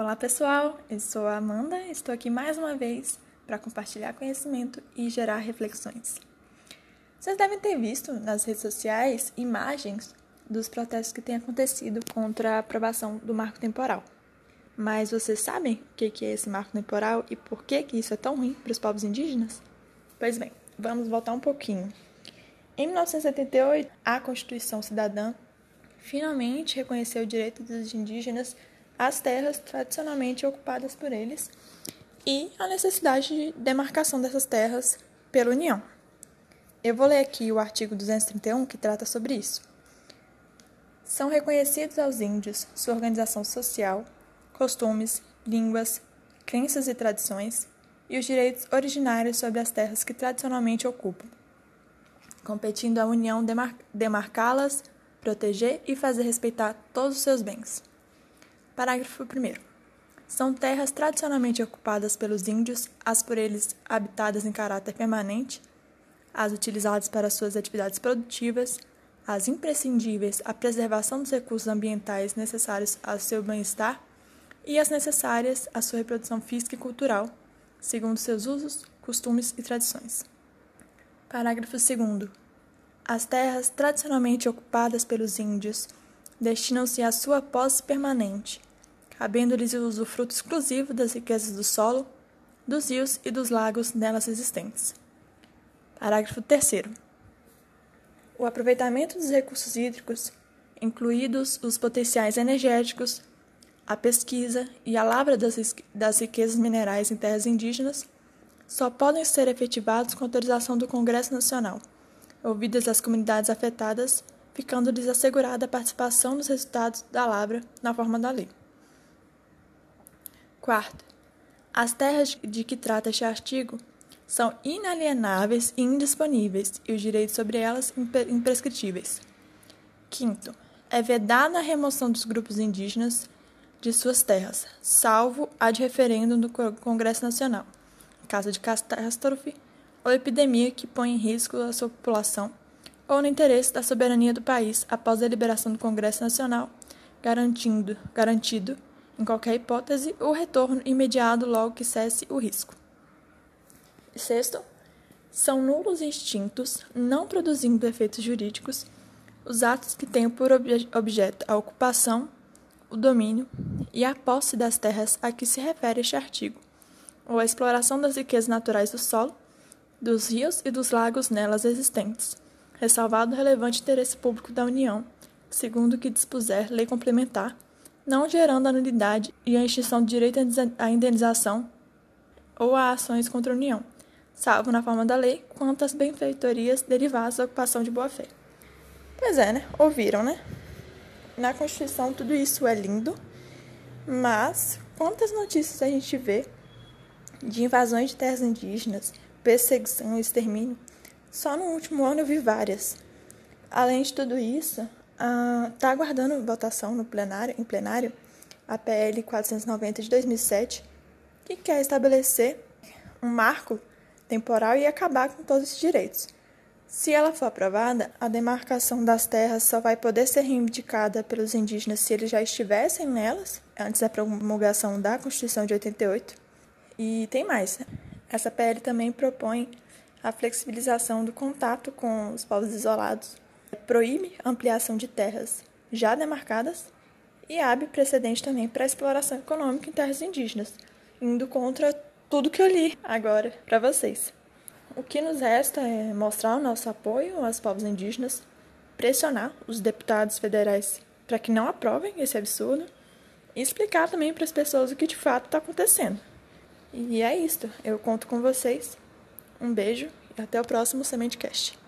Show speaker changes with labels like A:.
A: Olá pessoal, eu sou a Amanda, estou aqui mais uma vez para compartilhar conhecimento e gerar reflexões. Vocês devem ter visto nas redes sociais imagens dos protestos que têm acontecido contra a aprovação do marco temporal. Mas vocês sabem o que é esse marco temporal e por que isso é tão ruim para os povos indígenas? Pois bem, vamos voltar um pouquinho. Em 1978, a Constituição Cidadã finalmente reconheceu o direito dos indígenas às terras tradicionalmente ocupadas por eles e a necessidade de demarcação dessas terras pela União. Eu vou ler aqui o artigo 231 que trata sobre isso. São reconhecidos aos índios sua organização social, costumes, línguas, crenças e tradições e os direitos originários sobre as terras que tradicionalmente ocupam, competindo à União demar demarcá-las, proteger e fazer respeitar todos os seus bens. Parágrafo 1. São terras tradicionalmente ocupadas pelos índios, as por eles habitadas em caráter permanente, as utilizadas para suas atividades produtivas, as imprescindíveis à preservação dos recursos ambientais necessários ao seu bem-estar e as necessárias à sua reprodução física e cultural, segundo seus usos, costumes e tradições. Parágrafo 2. As terras tradicionalmente ocupadas pelos índios destinam-se à sua posse permanente cabendo-lhes o usufruto exclusivo das riquezas do solo, dos rios e dos lagos nelas existentes. Parágrafo 3. O aproveitamento dos recursos hídricos, incluídos os potenciais energéticos, a pesquisa e a lavra das, riquezas minerais em terras indígenas, só podem ser efetivados com autorização do Congresso Nacional, ouvidas as comunidades afetadas, ficando-lhes assegurada a participação nos resultados da lavra na forma da lei. Quarto, as terras de que trata este artigo são inalienáveis e indisponíveis e os direitos sobre elas imprescritíveis. Quinto, é vedada a remoção dos grupos indígenas de suas terras, salvo a de referendo do Congresso Nacional, em caso de catástrofe ou epidemia que põe em risco a sua população ou no interesse da soberania do país após a liberação do Congresso Nacional, garantindo, garantido em qualquer hipótese, o retorno imediato logo que cesse o risco. Sexto, são nulos extintos, não produzindo efeitos jurídicos, os atos que tenham por objeto a ocupação, o domínio e a posse das terras a que se refere este artigo, ou a exploração das riquezas naturais do solo, dos rios e dos lagos nelas existentes, ressalvado o relevante interesse público da União, segundo o que dispuser lei complementar não gerando a nulidade e a extinção do direito à indenização ou a ações contra a União, salvo na forma da lei, quanto às benfeitorias derivadas da ocupação de boa-fé. Pois é, né? Ouviram, né? Na Constituição tudo isso é lindo, mas quantas notícias a gente vê de invasões de terras indígenas, perseguição extermínio? Só no último ano eu vi várias. Além de tudo isso, está ah, aguardando votação no plenário, em plenário a PL 490 de 2007, que quer estabelecer um marco temporal e acabar com todos esses direitos. Se ela for aprovada, a demarcação das terras só vai poder ser reivindicada pelos indígenas se eles já estivessem nelas, antes da promulgação da Constituição de 88. E tem mais. Essa PL também propõe a flexibilização do contato com os povos isolados proíbe ampliação de terras já demarcadas e abre precedente também para a exploração econômica em terras indígenas, indo contra tudo que eu li agora para vocês. O que nos resta é mostrar o nosso apoio aos povos indígenas, pressionar os deputados federais para que não aprovem esse absurdo e explicar também para as pessoas o que de fato está acontecendo. E é isto. Eu conto com vocês. Um beijo e até o próximo Sementecast.